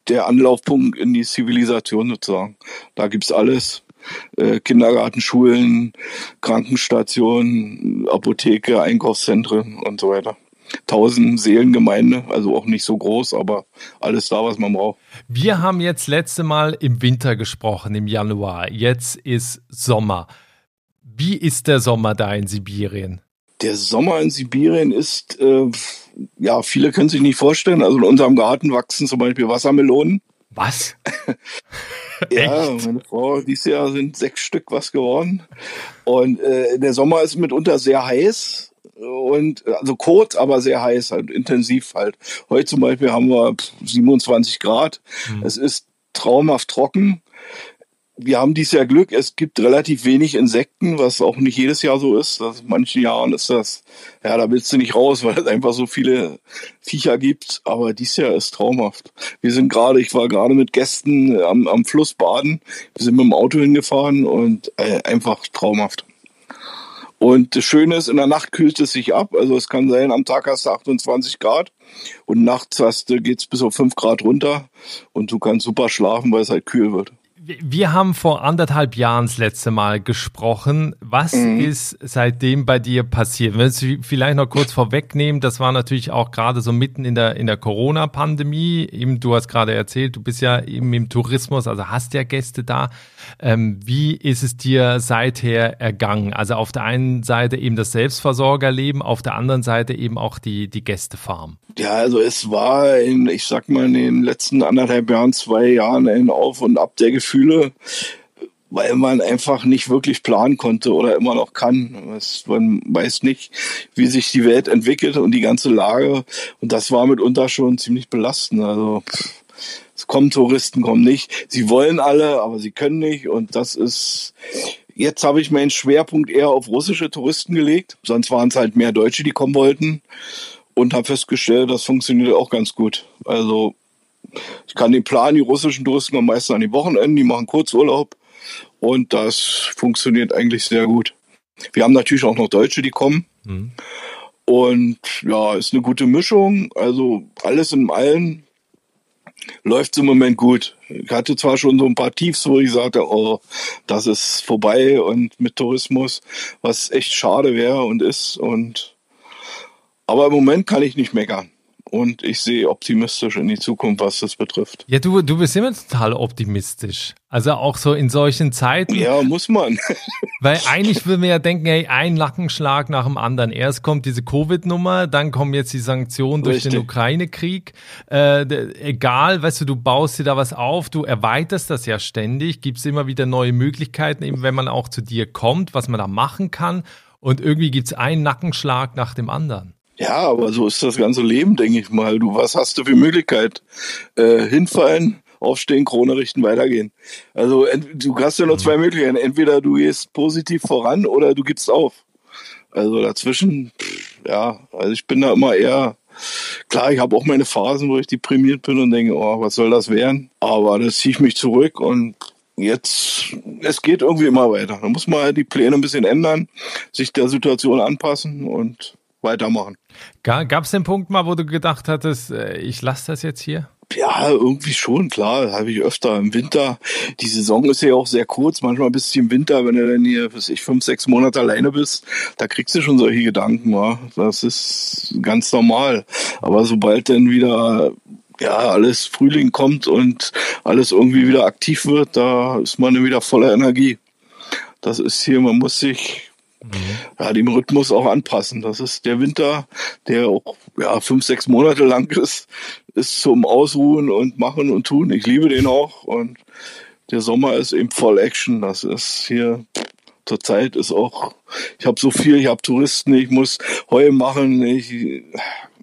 D: der Anlaufpunkt in die Zivilisation sozusagen. Da gibt's alles. Äh, Kindergarten, Schulen, Krankenstationen, Apotheke, Einkaufszentren und so weiter. Tausend Seelengemeinde, also auch nicht so groß, aber alles da, was man braucht.
A: Wir haben jetzt letzte Mal im Winter gesprochen, im Januar. Jetzt ist Sommer. Wie ist der Sommer da in Sibirien?
D: Der Sommer in Sibirien ist äh, ja, viele können sich nicht vorstellen. Also in unserem Garten wachsen zum Beispiel Wassermelonen.
A: Was?
D: ja, meine Frau, dieses Jahr sind sechs Stück was geworden. Und äh, der Sommer ist mitunter sehr heiß und also kurz, aber sehr heiß, halt intensiv halt. Heute zum Beispiel haben wir 27 Grad. Mhm. Es ist traumhaft trocken wir haben dieses Jahr Glück, es gibt relativ wenig Insekten, was auch nicht jedes Jahr so ist. Das, in manchen Jahren ist das, ja, da willst du nicht raus, weil es einfach so viele Viecher gibt. Aber dieses Jahr ist traumhaft. Wir sind gerade, ich war gerade mit Gästen am, am Fluss baden. Wir sind mit dem Auto hingefahren und äh, einfach traumhaft. Und das Schöne ist, in der Nacht kühlt es sich ab. Also es kann sein, am Tag hast du 28 Grad und nachts hast du, geht's bis auf 5 Grad runter und du kannst super schlafen, weil es halt kühl wird.
A: Wir haben vor anderthalb Jahren das letzte Mal gesprochen. Was mhm. ist seitdem bei dir passiert? Wenn Sie vielleicht noch kurz vorwegnehmen, das war natürlich auch gerade so mitten in der, in der Corona-Pandemie. Eben, du hast gerade erzählt, du bist ja eben im Tourismus, also hast ja Gäste da. Ähm, wie ist es dir seither ergangen? Also auf der einen Seite eben das Selbstversorgerleben, auf der anderen Seite eben auch die, die Gästefarm.
D: Ja, also es war in, ich sag mal, in den letzten anderthalb Jahren, zwei Jahren ein Auf und Ab der Gefühle Gefühle, weil man einfach nicht wirklich planen konnte oder immer noch kann. Man weiß nicht, wie sich die Welt entwickelt und die ganze Lage. Und das war mitunter schon ziemlich belastend. Also es kommen Touristen, kommen nicht. Sie wollen alle, aber sie können nicht. Und das ist Jetzt habe ich meinen Schwerpunkt eher auf russische Touristen gelegt. Sonst waren es halt mehr Deutsche, die kommen wollten. Und habe festgestellt, das funktioniert auch ganz gut. Also ich kann den Plan, die russischen Touristen kommen meistens an die Wochenenden, die machen Kurzurlaub und das funktioniert eigentlich sehr gut. Wir haben natürlich auch noch Deutsche, die kommen. Mhm. Und ja, ist eine gute Mischung. Also alles in allem läuft im Moment gut. Ich hatte zwar schon so ein paar Tiefs, wo ich sagte, oh, das ist vorbei und mit Tourismus, was echt schade wäre und ist. Und aber im Moment kann ich nicht meckern und ich sehe optimistisch in die Zukunft, was das betrifft.
A: Ja, du, du bist immer total optimistisch. Also auch so in solchen Zeiten.
D: Ja, muss man.
A: weil eigentlich würde man ja denken, hey, ein Nackenschlag nach dem anderen. Erst kommt diese Covid-Nummer, dann kommen jetzt die Sanktionen durch Richtig. den Ukraine-Krieg. Äh, egal, weißt du, du baust dir da was auf, du erweiterst das ja ständig, gibst immer wieder neue Möglichkeiten, eben wenn man auch zu dir kommt, was man da machen kann. Und irgendwie gibt's einen Nackenschlag nach dem anderen.
D: Ja, aber so ist das ganze Leben, denke ich mal. Du, was hast du für Möglichkeit? Äh, hinfallen, aufstehen, Krone richten, weitergehen. Also du hast ja nur zwei Möglichkeiten. Entweder du gehst positiv voran oder du gibst auf. Also dazwischen, ja, also ich bin da immer eher, klar, ich habe auch meine Phasen, wo ich deprimiert bin und denke, oh, was soll das werden? Aber das ziehe ich mich zurück und jetzt, es geht irgendwie immer weiter. Da muss man halt die Pläne ein bisschen ändern, sich der Situation anpassen und weitermachen.
A: Gab es den Punkt mal, wo du gedacht hattest, äh, ich lasse das jetzt hier?
D: Ja, irgendwie schon, klar, habe ich öfter im Winter. Die Saison ist ja auch sehr kurz, manchmal bist du im Winter, wenn du dann hier, weiß ich, fünf, sechs Monate alleine bist, da kriegst du schon solche Gedanken, ja. Das ist ganz normal. Aber sobald dann wieder ja, alles Frühling kommt und alles irgendwie wieder aktiv wird, da ist man dann wieder voller Energie. Das ist hier, man muss sich. Ja, dem Rhythmus auch anpassen. Das ist der Winter, der auch ja, fünf, sechs Monate lang ist, ist zum Ausruhen und Machen und Tun. Ich liebe den auch und der Sommer ist eben voll Action. Das ist hier zurzeit ist auch, ich habe so viel, ich habe Touristen, ich muss Heu machen, ich,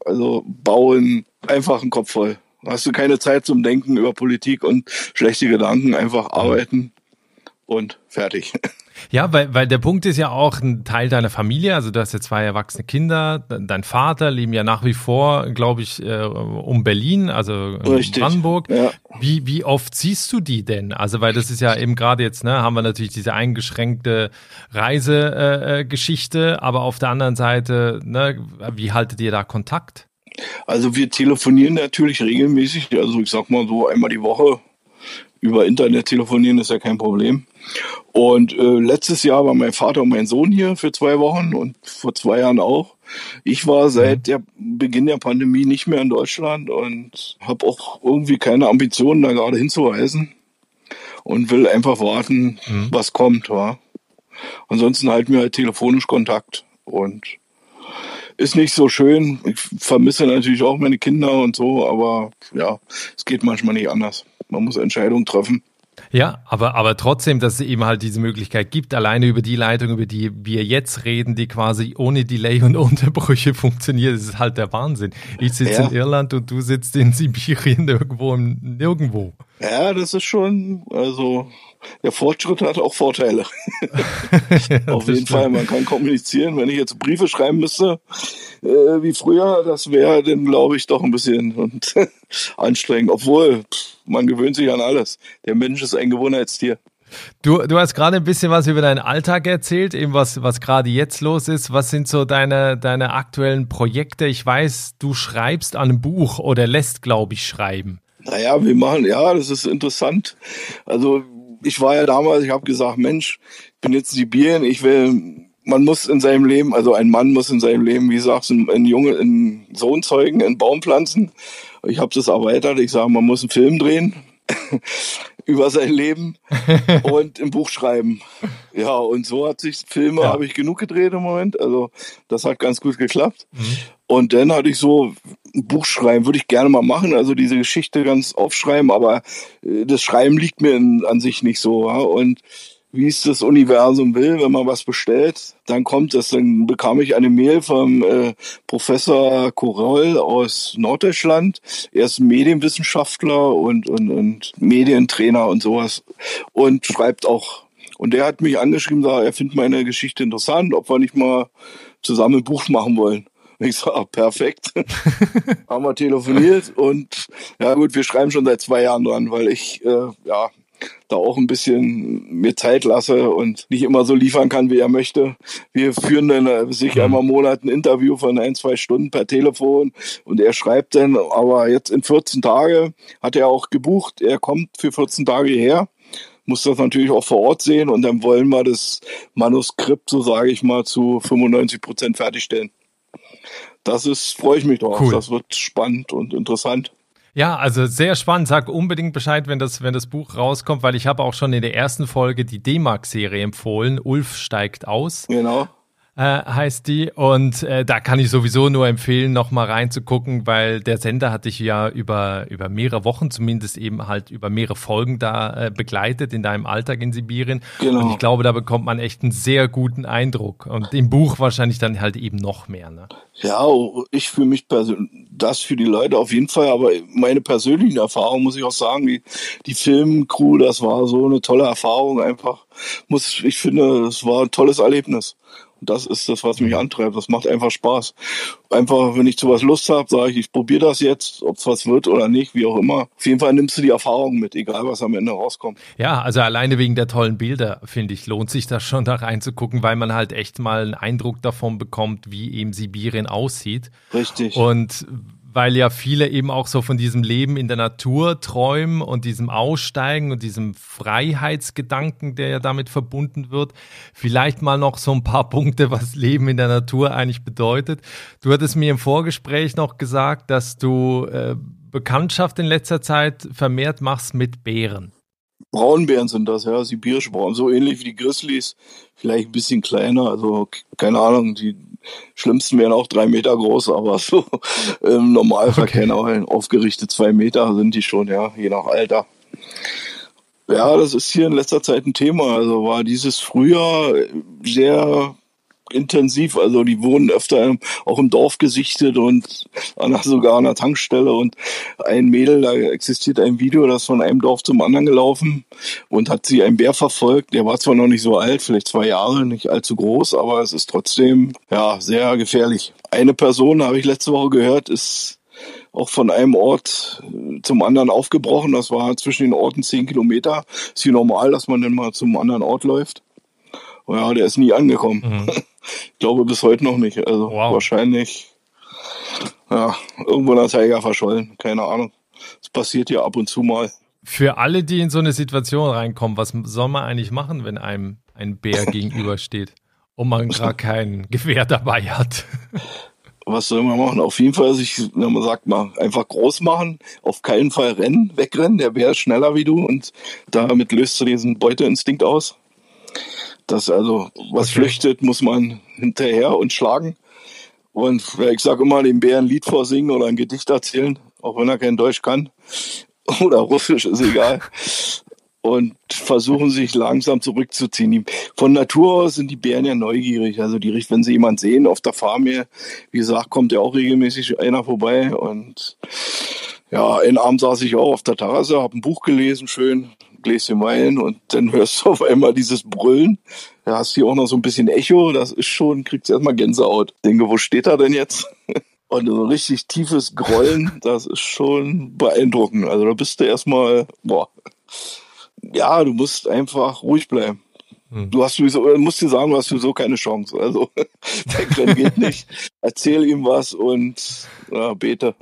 D: also bauen, einfach einen Kopf voll. Hast du keine Zeit zum Denken über Politik und schlechte Gedanken, einfach arbeiten und fertig.
A: Ja, weil, weil der Punkt ist ja auch ein Teil deiner Familie. Also du hast ja zwei erwachsene Kinder. Dein Vater leben ja nach wie vor, glaube ich, äh, um Berlin, also in Brandenburg. Ja. Wie, wie oft siehst du die denn? Also weil das ist ja eben gerade jetzt, ne, haben wir natürlich diese eingeschränkte Reisegeschichte, äh, äh aber auf der anderen Seite, ne, wie haltet ihr da Kontakt?
D: Also wir telefonieren natürlich regelmäßig, also ich sag mal so einmal die Woche. Über Internet telefonieren ist ja kein Problem. Und äh, letztes Jahr war mein Vater und mein Sohn hier für zwei Wochen und vor zwei Jahren auch. Ich war seit mhm. der Beginn der Pandemie nicht mehr in Deutschland und habe auch irgendwie keine Ambitionen, da gerade hinzureisen und will einfach warten, mhm. was kommt. Wa? Ansonsten halten wir halt telefonisch Kontakt und ist nicht so schön. Ich vermisse natürlich auch meine Kinder und so, aber ja, es geht manchmal nicht anders. Man muss Entscheidungen treffen.
A: Ja, aber, aber trotzdem, dass es eben halt diese Möglichkeit gibt, alleine über die Leitung, über die wir jetzt reden, die quasi ohne Delay und Unterbrüche funktioniert, das ist halt der Wahnsinn. Ich sitze ja. in Irland und du sitzt in Sibirien irgendwo im Nirgendwo.
D: Ja, das ist schon, also der Fortschritt hat auch Vorteile. Auf jeden Fall, man kann kommunizieren. Wenn ich jetzt Briefe schreiben müsste, äh, wie früher, das wäre dann, glaube ich, doch ein bisschen anstrengend. Obwohl, man gewöhnt sich an alles. Der Mensch ist ein Gewohnheitstier.
A: Du, du hast gerade ein bisschen was über deinen Alltag erzählt, eben was, was gerade jetzt los ist. Was sind so deine, deine aktuellen Projekte? Ich weiß, du schreibst an einem Buch oder lässt, glaube ich, schreiben.
D: Naja, wir machen, ja, das ist interessant. Also ich war ja damals, ich habe gesagt, Mensch, ich bin jetzt Sibirien, ich will, man muss in seinem Leben, also ein Mann muss in seinem Leben, wie sagst du, ein Junge, einen Sohn zeugen, einen Baum pflanzen. Ich habe das erweitert, ich sage, man muss einen Film drehen über sein Leben und ein Buch schreiben. Ja, und so hat sich Filme, ja. habe ich genug gedreht im Moment. Also das hat ganz gut geklappt. Mhm. Und dann hatte ich so ein Buch schreiben, würde ich gerne mal machen, also diese Geschichte ganz aufschreiben, aber äh, das Schreiben liegt mir in, an sich nicht so. Ja? Und wie es das Universum will, wenn man was bestellt, dann kommt es. Dann bekam ich eine Mail vom äh, Professor Koroll aus Norddeutschland. Er ist Medienwissenschaftler und, und, und Medientrainer und sowas und schreibt auch. Und der hat mich angeschrieben, sagt, er findet meine Geschichte interessant, ob wir nicht mal zusammen ein Buch machen wollen. Ich sage, ah, perfekt. Haben wir telefoniert und ja gut, wir schreiben schon seit zwei Jahren dran, weil ich äh, ja da auch ein bisschen mir Zeit lasse und nicht immer so liefern kann, wie er möchte. Wir führen dann äh, sich mhm. einmal im Monat ein Interview von ein, zwei Stunden per Telefon und er schreibt dann, aber jetzt in 14 Tage hat er auch gebucht, er kommt für 14 Tage her muss das natürlich auch vor Ort sehen und dann wollen wir das Manuskript, so sage ich mal, zu 95 Prozent fertigstellen. Das ist, freue ich mich drauf. Cool. Das wird spannend und interessant.
A: Ja, also sehr spannend. Sag unbedingt Bescheid, wenn das, wenn das Buch rauskommt, weil ich habe auch schon in der ersten Folge die D-Mark-Serie empfohlen. Ulf steigt aus.
D: Genau
A: äh, heißt die. Und äh, da kann ich sowieso nur empfehlen, noch mal reinzugucken, weil der Sender hat dich ja über, über mehrere Wochen, zumindest eben halt über mehrere Folgen da äh, begleitet in deinem Alltag in Sibirien. Genau. Und ich glaube, da bekommt man echt einen sehr guten Eindruck. Und im Buch wahrscheinlich dann halt eben noch mehr. Ne?
D: Ja, ich für mich persönlich, das für die Leute auf jeden Fall, aber meine persönlichen Erfahrungen muss ich auch sagen, die, die Filmcrew, das war so eine tolle Erfahrung einfach. Muss, ich finde, es war ein tolles Erlebnis. Das ist das, was mich antreibt. Das macht einfach Spaß. Einfach, wenn ich zu was Lust habe, sage ich, ich probiere das jetzt, ob es was wird oder nicht, wie auch immer. Auf jeden Fall nimmst du die Erfahrung mit, egal was am Ende rauskommt.
A: Ja, also alleine wegen der tollen Bilder, finde ich, lohnt sich das schon da reinzugucken, weil man halt echt mal einen Eindruck davon bekommt, wie eben Sibirien aussieht.
D: Richtig.
A: Und weil ja viele eben auch so von diesem Leben in der Natur träumen und diesem Aussteigen und diesem Freiheitsgedanken, der ja damit verbunden wird. Vielleicht mal noch so ein paar Punkte, was Leben in der Natur eigentlich bedeutet. Du hattest mir im Vorgespräch noch gesagt, dass du äh, Bekanntschaft in letzter Zeit vermehrt machst mit Bären.
D: Braunbären sind das, ja, sibirische Braun, so ähnlich wie die Grizzlies, vielleicht ein bisschen kleiner, also keine Ahnung, die schlimmsten wären auch drei Meter groß, aber so im Normalfall okay. aufgerichtet zwei Meter sind die schon, ja, je nach Alter. Ja, das ist hier in letzter Zeit ein Thema. Also war dieses Frühjahr sehr intensiv. Also die wurden öfter auch im Dorf gesichtet und sogar an der Tankstelle. Und ein Mädel, da existiert ein Video, das von einem Dorf zum anderen gelaufen und hat sie ein Bär verfolgt. Der war zwar noch nicht so alt, vielleicht zwei Jahre, nicht allzu groß, aber es ist trotzdem ja sehr gefährlich. Eine Person, habe ich letzte Woche gehört, ist auch von einem Ort zum anderen aufgebrochen. Das war zwischen den Orten zehn Kilometer. Ist hier normal, dass man dann mal zum anderen Ort läuft. Ja, der ist nie angekommen. Mhm. Ich glaube bis heute noch nicht. Also wow. wahrscheinlich ja, irgendwo in der Tiger verschollen. Keine Ahnung. Es passiert ja ab und zu mal.
A: Für alle, die in so eine Situation reinkommen, was soll man eigentlich machen, wenn einem ein Bär gegenübersteht und man gerade kein Gewehr dabei hat?
D: Was soll man machen? Auf jeden Fall sich, man sagt mal, einfach groß machen, auf keinen Fall rennen, wegrennen. Der Bär ist schneller wie du und damit löst du diesen Beuteinstinkt aus. Das also, was okay. flüchtet, muss man hinterher und schlagen. Und ich sage immer, dem Bären ein Lied vorsingen oder ein Gedicht erzählen, auch wenn er kein Deutsch kann. Oder Russisch, ist egal. Und versuchen sich langsam zurückzuziehen. Von Natur aus sind die Bären ja neugierig. Also die, wenn sie jemand sehen auf der Farm hier, wie gesagt, kommt ja auch regelmäßig einer vorbei. Und ja, einen Abend saß ich auch auf der Terrasse, habe ein Buch gelesen, schön, Gläschen Wein und dann hörst du auf einmal dieses Brüllen. Da hast du hier auch noch so ein bisschen Echo, das ist schon, kriegst erstmal Gänsehaut. Denke, wo steht er denn jetzt? Und so ein richtig tiefes Grollen, das ist schon beeindruckend. Also da bist du erstmal, boah. Ja, du musst einfach ruhig bleiben. Hm. Du hast sowieso, musst dir sagen, du hast sowieso keine Chance. Also, wegrennen geht nicht. Erzähl ihm was und ja, bete.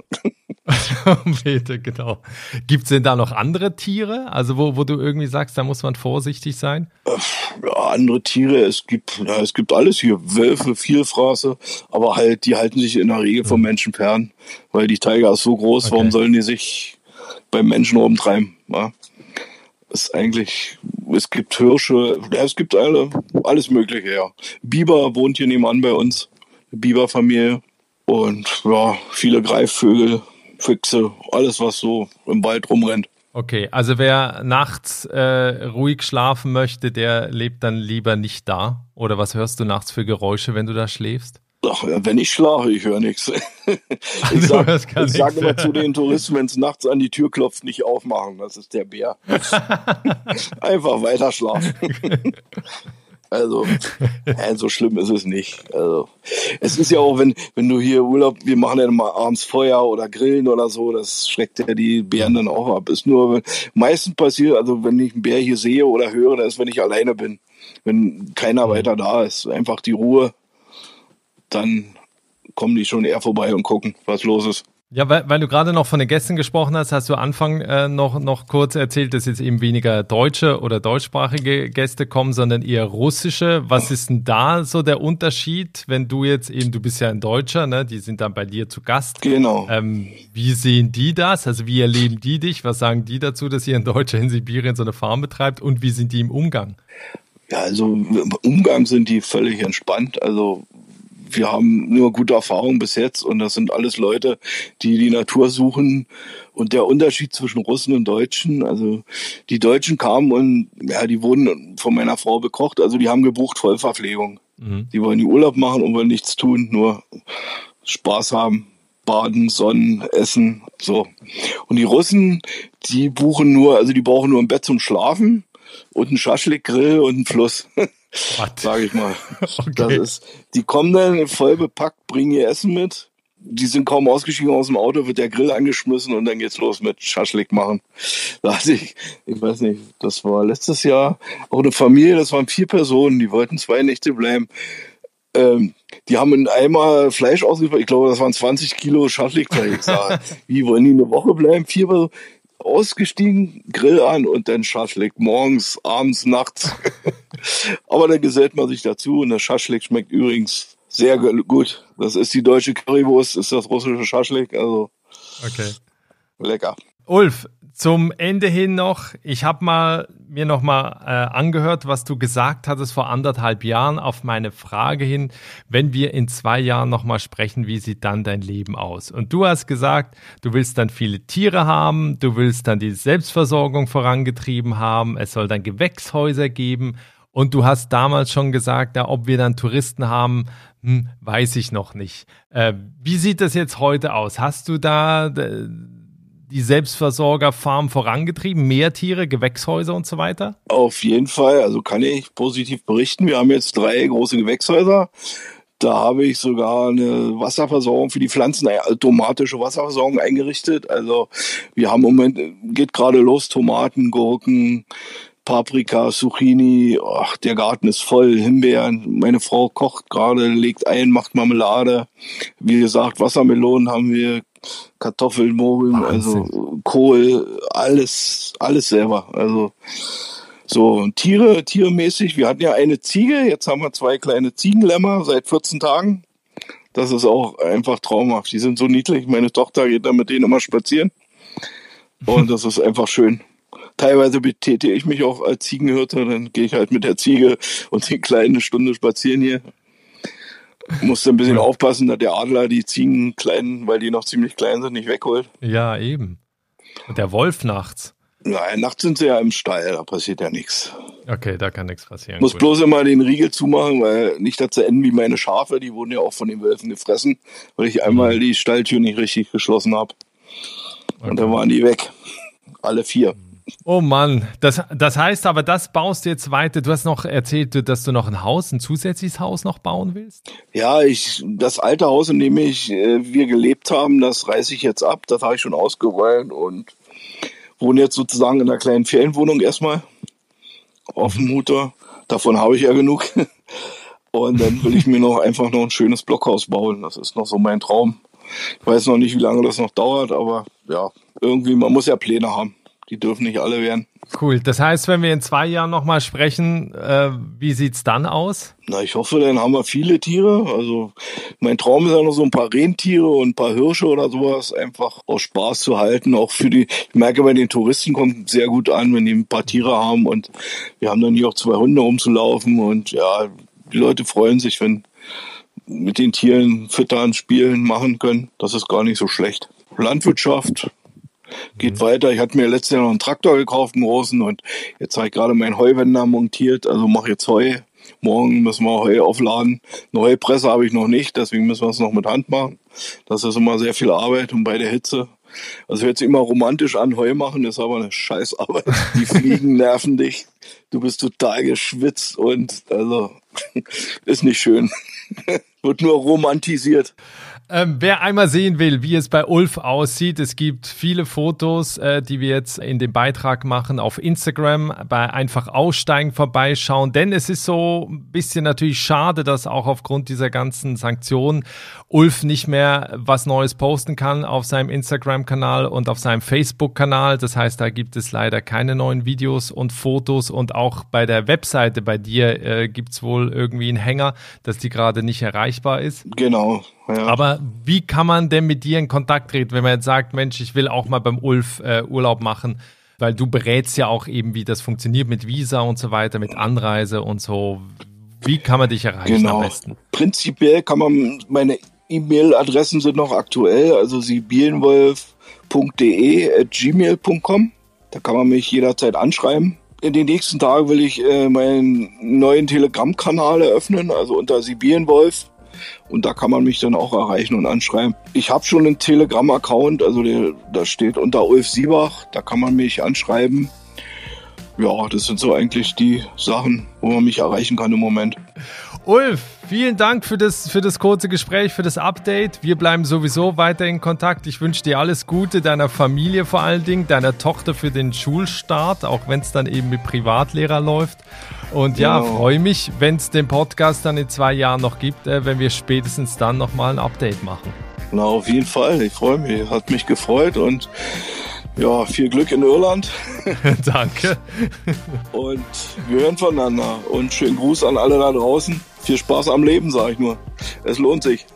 A: Bete, genau. Gibt es denn da noch andere Tiere? Also, wo, wo du irgendwie sagst, da muss man vorsichtig sein?
D: Ja, andere Tiere, es gibt, ja, es gibt alles hier. Wölfe, Vielfraße, aber halt, die halten sich in der Regel vom hm. Menschen fern, weil die Tiger ist so groß, okay. warum sollen die sich beim Menschen rumtreiben? Ja? ist eigentlich, es gibt Hirsche, ja, es gibt alle, alles Mögliche, ja. Biber wohnt hier nebenan bei uns, Biberfamilie. Und ja, viele Greifvögel, Füchse, alles, was so im Wald rumrennt.
A: Okay, also wer nachts äh, ruhig schlafen möchte, der lebt dann lieber nicht da. Oder was hörst du nachts für Geräusche, wenn du da schläfst?
D: Ach, wenn ich schlafe, ich höre nichts. Ich sage sag immer zu den Touristen, wenn es nachts an die Tür klopft, nicht aufmachen. Das ist der Bär. Einfach weiter schlafen. Also, äh, so schlimm ist es nicht. Also, es ist ja auch, wenn, wenn du hier Urlaub, wir machen ja mal abends Feuer oder Grillen oder so, das schreckt ja die Bären dann auch ab. Ist nur, wenn, meistens passiert, also wenn ich einen Bär hier sehe oder höre, das ist, wenn ich alleine bin. Wenn keiner mhm. weiter da ist. Einfach die Ruhe dann kommen die schon eher vorbei und gucken, was los ist.
A: Ja, weil, weil du gerade noch von den Gästen gesprochen hast, hast du Anfang äh, noch, noch kurz erzählt, dass jetzt eben weniger deutsche oder deutschsprachige Gäste kommen, sondern eher russische. Was ist denn da so der Unterschied, wenn du jetzt eben, du bist ja ein Deutscher, ne? die sind dann bei dir zu Gast.
D: Genau.
A: Ähm, wie sehen die das? Also wie erleben die dich? Was sagen die dazu, dass hier ein Deutscher in Sibirien so eine Farm betreibt? Und wie sind die im Umgang?
D: Ja, also im Umgang sind die völlig entspannt. Also wir haben nur gute Erfahrungen bis jetzt und das sind alles Leute, die die Natur suchen. Und der Unterschied zwischen Russen und Deutschen, also die Deutschen kamen und ja, die wurden von meiner Frau bekocht, also die haben gebucht Vollverpflegung. Mhm. Die wollen die Urlaub machen und wollen nichts tun, nur Spaß haben. Baden, Sonnen, Essen, so. Und die Russen, die buchen nur, also die brauchen nur ein Bett zum Schlafen und ein Schaschlik-Grill und ein Fluss. Sag ich mal. Okay. Das ist, die kommen dann voll bepackt, bringen ihr Essen mit. Die sind kaum ausgestiegen aus dem Auto, wird der Grill angeschmissen und dann geht's los mit Schaschlik machen. Da hatte ich, ich weiß nicht, das war letztes Jahr auch eine Familie, das waren vier Personen, die wollten zwei Nächte bleiben. Ähm, die haben in einmal Fleisch ausgeliefert, ich glaube, das waren 20 Kilo Schaschlikfleisch. wie wollen die eine Woche bleiben? Vier Personen ausgestiegen, Grill an und dann Schaschlik morgens, abends, nachts. Aber dann gesellt man sich dazu und der Schaschlik schmeckt übrigens sehr gut. Das ist die deutsche Currywurst, ist das russische Schaschlik, also
A: okay.
D: lecker.
A: Ulf, zum Ende hin noch, ich habe mal mir noch mal äh, angehört, was du gesagt hattest vor anderthalb Jahren auf meine Frage hin, wenn wir in zwei Jahren noch mal sprechen, wie sieht dann dein Leben aus? Und du hast gesagt, du willst dann viele Tiere haben, du willst dann die Selbstversorgung vorangetrieben haben, es soll dann Gewächshäuser geben und du hast damals schon gesagt, ja, ob wir dann Touristen haben, hm, weiß ich noch nicht. Äh, wie sieht das jetzt heute aus? Hast du da die Selbstversorgerfarm vorangetrieben? Mehr Tiere, Gewächshäuser und so weiter?
D: Auf jeden Fall. Also kann ich positiv berichten. Wir haben jetzt drei große Gewächshäuser. Da habe ich sogar eine Wasserversorgung für die Pflanzen, eine automatische Wasserversorgung eingerichtet. Also wir haben im Moment, geht gerade los, Tomaten, Gurken, Paprika, Zucchini, ach, der Garten ist voll, Himbeeren. Meine Frau kocht gerade, legt ein, macht Marmelade. Wie gesagt, Wassermelonen haben wir, Kartoffeln, Mogeln, also Kohl, alles, alles selber. Also so Tiere, tiermäßig. Wir hatten ja eine Ziege, jetzt haben wir zwei kleine Ziegenlämmer seit 14 Tagen. Das ist auch einfach traumhaft. Die sind so niedlich. Meine Tochter geht da mit denen immer spazieren. Und das ist einfach schön. Teilweise betätige ich mich auch als Ziegenhirte, dann gehe ich halt mit der Ziege und den kleinen Stunde spazieren hier. Muss ein bisschen aufpassen, dass der Adler die Ziegen kleinen, weil die noch ziemlich klein sind, nicht wegholt.
A: Ja, eben. Und der Wolf nachts.
D: Nein, nachts sind sie ja im Stall, da passiert ja nichts.
A: Okay, da kann nichts passieren.
D: Muss Gut. bloß immer den Riegel zumachen, weil nicht dazu enden wie meine Schafe, die wurden ja auch von den Wölfen gefressen, weil ich einmal mhm. die Stalltür nicht richtig geschlossen habe. Okay. Und dann waren die weg. Alle vier.
A: Oh Mann, das, das heißt aber, das baust du jetzt weiter. Du hast noch erzählt, dass du noch ein Haus, ein zusätzliches Haus noch bauen willst?
D: Ja, ich, das alte Haus, in dem ich, äh, wir gelebt haben, das reiße ich jetzt ab. Das habe ich schon ausgeräumt und wohne jetzt sozusagen in einer kleinen Ferienwohnung erstmal auf dem Mutter. Davon habe ich ja genug. Und dann will ich mir noch einfach noch ein schönes Blockhaus bauen. Das ist noch so mein Traum. Ich weiß noch nicht, wie lange das noch dauert, aber ja, irgendwie, man muss ja Pläne haben. Die dürfen nicht alle werden.
A: Cool. Das heißt, wenn wir in zwei Jahren nochmal sprechen, äh, wie sieht's dann aus?
D: Na, ich hoffe, dann haben wir viele Tiere. Also mein Traum ist ja noch so ein paar Rentiere und ein paar Hirsche oder sowas, einfach aus Spaß zu halten. Auch für die, ich merke, bei den Touristen kommt sehr gut an, wenn die ein paar Tiere haben und wir haben dann hier auch zwei Hunde umzulaufen und ja, die Leute freuen sich, wenn mit den Tieren füttern, spielen, machen können. Das ist gar nicht so schlecht. Landwirtschaft, geht mhm. weiter. Ich hatte mir letztes Jahr noch einen Traktor gekauft, einen großen, und jetzt habe ich gerade meinen Heuwender montiert, also mache jetzt Heu. Morgen müssen wir Heu aufladen. Eine Heupresse habe ich noch nicht, deswegen müssen wir es noch mit Hand machen. Das ist immer sehr viel Arbeit und bei der Hitze. Also hört sich immer romantisch an, Heu machen ist aber eine Scheißarbeit. Die Fliegen nerven dich. Du bist total geschwitzt und also ist nicht schön. Wird nur romantisiert.
A: Ähm, wer einmal sehen will, wie es bei Ulf aussieht, es gibt viele Fotos, äh, die wir jetzt in dem Beitrag machen auf Instagram, bei einfach aussteigen vorbeischauen, denn es ist so ein bisschen natürlich schade, dass auch aufgrund dieser ganzen Sanktionen Ulf nicht mehr was Neues posten kann auf seinem Instagram-Kanal und auf seinem Facebook-Kanal. Das heißt, da gibt es leider keine neuen Videos und Fotos und auch bei der Webseite bei dir äh, gibt es wohl irgendwie einen Hänger, dass die gerade nicht erreichbar ist.
D: Genau. Ja.
A: Aber wie kann man denn mit dir in Kontakt treten, wenn man jetzt sagt, Mensch, ich will auch mal beim Ulf äh, Urlaub machen? Weil du berätst ja auch eben, wie das funktioniert mit Visa und so weiter, mit Anreise und so. Wie kann man dich erreichen genau. am besten?
D: Prinzipiell kann man, meine E-Mail-Adressen sind noch aktuell, also sibielenwolf.de at gmail.com. Da kann man mich jederzeit anschreiben. In den nächsten Tagen will ich äh, meinen neuen Telegram-Kanal eröffnen, also unter Sibirienwolf und da kann man mich dann auch erreichen und anschreiben. Ich habe schon einen Telegram-Account, also der, da steht unter Ulf Siebach, da kann man mich anschreiben. ja, das sind so eigentlich die Sachen, wo man mich erreichen kann im Moment.
A: Ulf, vielen Dank für das, für das kurze Gespräch, für das Update. Wir bleiben sowieso weiter in Kontakt. Ich wünsche dir alles Gute, deiner Familie vor allen Dingen, deiner Tochter für den Schulstart, auch wenn es dann eben mit Privatlehrer läuft. Und ja, genau. freue mich, wenn es den Podcast dann in zwei Jahren noch gibt, äh, wenn wir spätestens dann nochmal ein Update machen.
D: Na, auf jeden Fall. Ich freue mich. Hat mich gefreut und ja, viel Glück in Irland.
A: Danke.
D: Und wir hören voneinander. Und schönen Gruß an alle da draußen. Viel Spaß am Leben, sage ich nur. Es lohnt sich.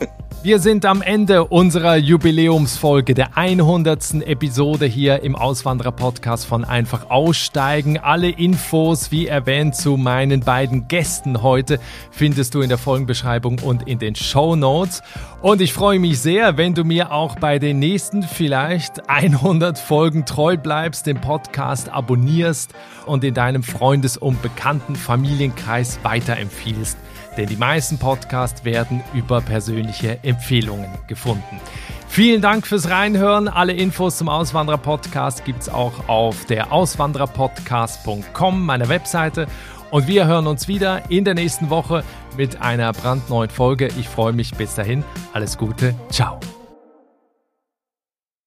A: Wir sind am Ende unserer Jubiläumsfolge, der 100. Episode hier im Auswanderer-Podcast von Einfach Aussteigen. Alle Infos, wie erwähnt, zu meinen beiden Gästen heute findest du in der Folgenbeschreibung und in den Show Notes. Und ich freue mich sehr, wenn du mir auch bei den nächsten vielleicht 100 Folgen treu bleibst, den Podcast abonnierst und in deinem Freundes- und bekannten Familienkreis weiterempfiehlst denn die meisten Podcasts werden über persönliche Empfehlungen gefunden. Vielen Dank fürs Reinhören. Alle Infos zum Auswanderer-Podcast gibt es auch auf der auswandererpodcast.com, meiner Webseite. Und wir hören uns wieder in der nächsten Woche mit einer brandneuen Folge. Ich freue mich bis dahin. Alles Gute. Ciao.